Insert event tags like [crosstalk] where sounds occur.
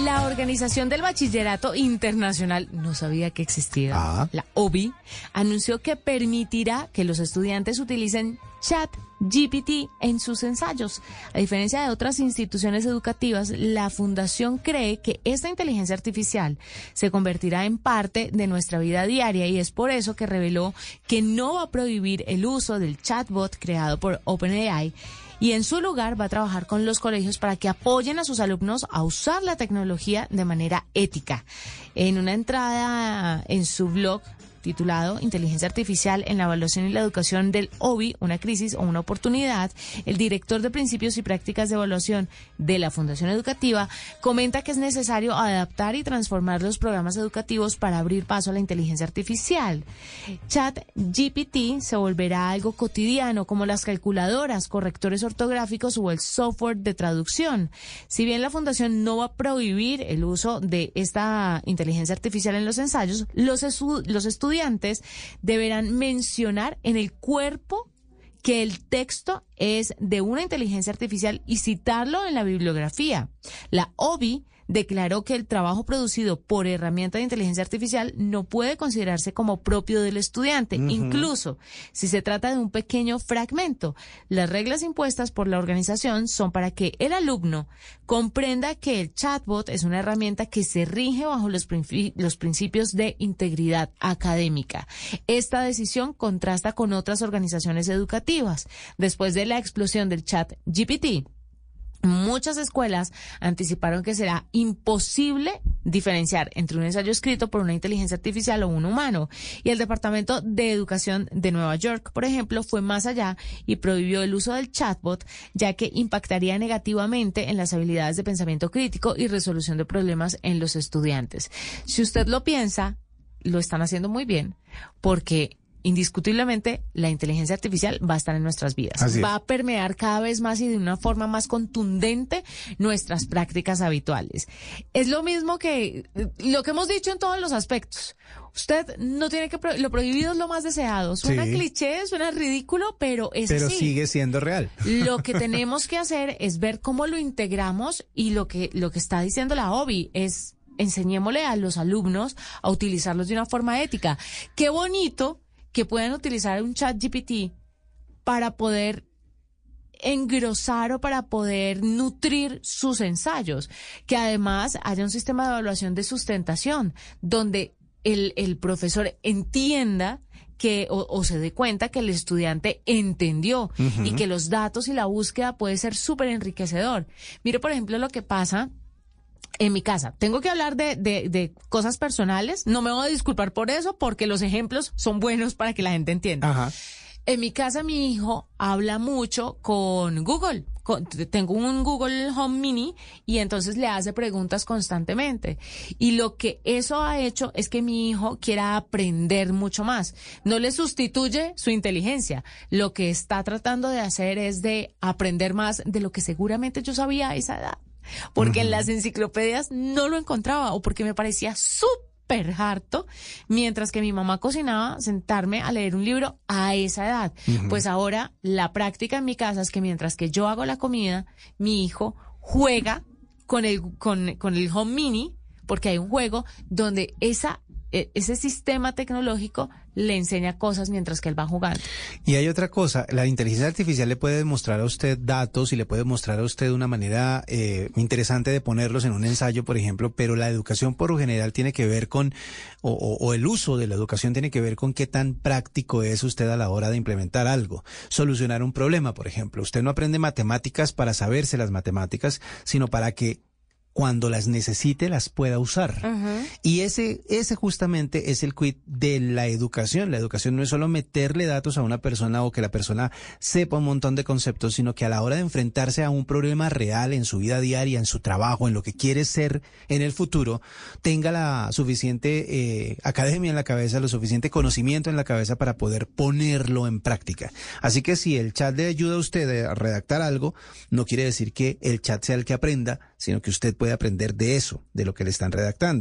la Organización del Bachillerato Internacional, no sabía que existía, Ah. la OBI, anunció que permitirá que los estudiantes utilicen chat GPT en sus ensayos. A diferencia de otras instituciones educativas, la Fundación cree que esta inteligencia artificial se convertirá en parte de nuestra vida diaria y es por eso que reveló que no va a prohibir el uso del chatbot creado por OpenAI y en su lugar va a trabajar con los colegios para que apoyen a sus alumnos a usar la tecnología de manera ética. En una entrada en su blog titulado Inteligencia Artificial en la Evaluación y la Educación del OBI, una crisis o una oportunidad, el director de Principios y Prácticas de Evaluación de la Fundación Educativa comenta que es necesario adaptar y transformar los programas educativos para abrir paso a la inteligencia artificial. Chat GPT se volverá algo cotidiano como las calculadoras, correctores ortográficos o el software de traducción. Si bien la Fundación no va a prohibir el uso de esta inteligencia artificial en los ensayos, los, estu- los estudiantes deberán mencionar en el cuerpo que el texto es de una inteligencia artificial y citarlo en la bibliografía. La OBI declaró que el trabajo producido por herramienta de inteligencia artificial no puede considerarse como propio del estudiante, incluso si se trata de un pequeño fragmento. Las reglas impuestas por la organización son para que el alumno comprenda que el chatbot es una herramienta que se rige bajo los, los principios de integridad académica. Esta decisión contrasta con otras organizaciones educativas. Después de la explosión del chat GPT, Muchas escuelas anticiparon que será imposible diferenciar entre un ensayo escrito por una inteligencia artificial o un humano. Y el Departamento de Educación de Nueva York, por ejemplo, fue más allá y prohibió el uso del chatbot, ya que impactaría negativamente en las habilidades de pensamiento crítico y resolución de problemas en los estudiantes. Si usted lo piensa, lo están haciendo muy bien, porque indiscutiblemente la inteligencia artificial va a estar en nuestras vidas. Así va a permear cada vez más y de una forma más contundente nuestras prácticas habituales. Es lo mismo que lo que hemos dicho en todos los aspectos. Usted no tiene que pro- lo prohibido es lo más deseado. Suena Sí. cliché, suena ridículo, pero es Pero así. sigue siendo real. [laughs] Lo que tenemos que hacer es ver cómo lo integramos y lo que, lo que está diciendo la OBI es enseñémosle a los alumnos a utilizarlos de una forma ética. Qué bonito que puedan utilizar un chat GPT para poder engrosar o para poder nutrir sus ensayos. Que además haya un sistema de evaluación de sustentación donde el, el profesor entienda que o, o se dé cuenta que el estudiante entendió y que los datos y la búsqueda puede ser súper enriquecedor. Mire, por ejemplo, lo que pasa en mi casa. Tengo que hablar de, de, de cosas personales. No me voy a disculpar por eso porque los ejemplos son buenos para que la gente entienda. Ajá. En mi casa mi hijo habla mucho con Google. Con- tengo un Google Home Mini y entonces le hace preguntas constantemente. Y lo que eso ha hecho es que mi hijo quiera aprender mucho más. No le sustituye su inteligencia. Lo que está tratando de hacer es de aprender más de lo que seguramente yo sabía a esa edad. Porque en las enciclopedias no lo encontraba o porque me parecía súper harto, mientras que mi mamá cocinaba, sentarme a leer un libro a esa edad. Pues ahora la práctica en mi casa es que mientras que yo hago la comida, mi hijo juega con el, con, con el home mini, porque hay un juego donde esa, e- ese sistema tecnológico le enseña cosas mientras que él va jugando. Y hay otra cosa, la inteligencia artificial le puede mostrar a usted datos y le puede mostrar a usted una manera eh, interesante de ponerlos en un ensayo, por ejemplo, pero la educación por lo general tiene que ver con, o, o- o el uso de la educación tiene que ver con qué tan práctico es usted a la hora de implementar algo, solucionar un problema, por ejemplo. Usted no aprende matemáticas para saberse las matemáticas, sino para que cuando las necesite las pueda usar. Y ese, ese justamente es el quid de la educación. La educación no es solo meterle datos a una persona o que la persona sepa un montón de conceptos, sino que a la hora de enfrentarse a un problema real en su vida diaria, en su trabajo, en lo que quiere ser en el futuro, tenga la suficiente eh, academia en la cabeza, lo suficiente conocimiento en la cabeza para poder ponerlo en práctica. Así que si el chat le ayuda a usted a redactar algo, no quiere decir que el chat sea el que aprenda, sino que usted puede aprender de eso, de lo que le están redactando.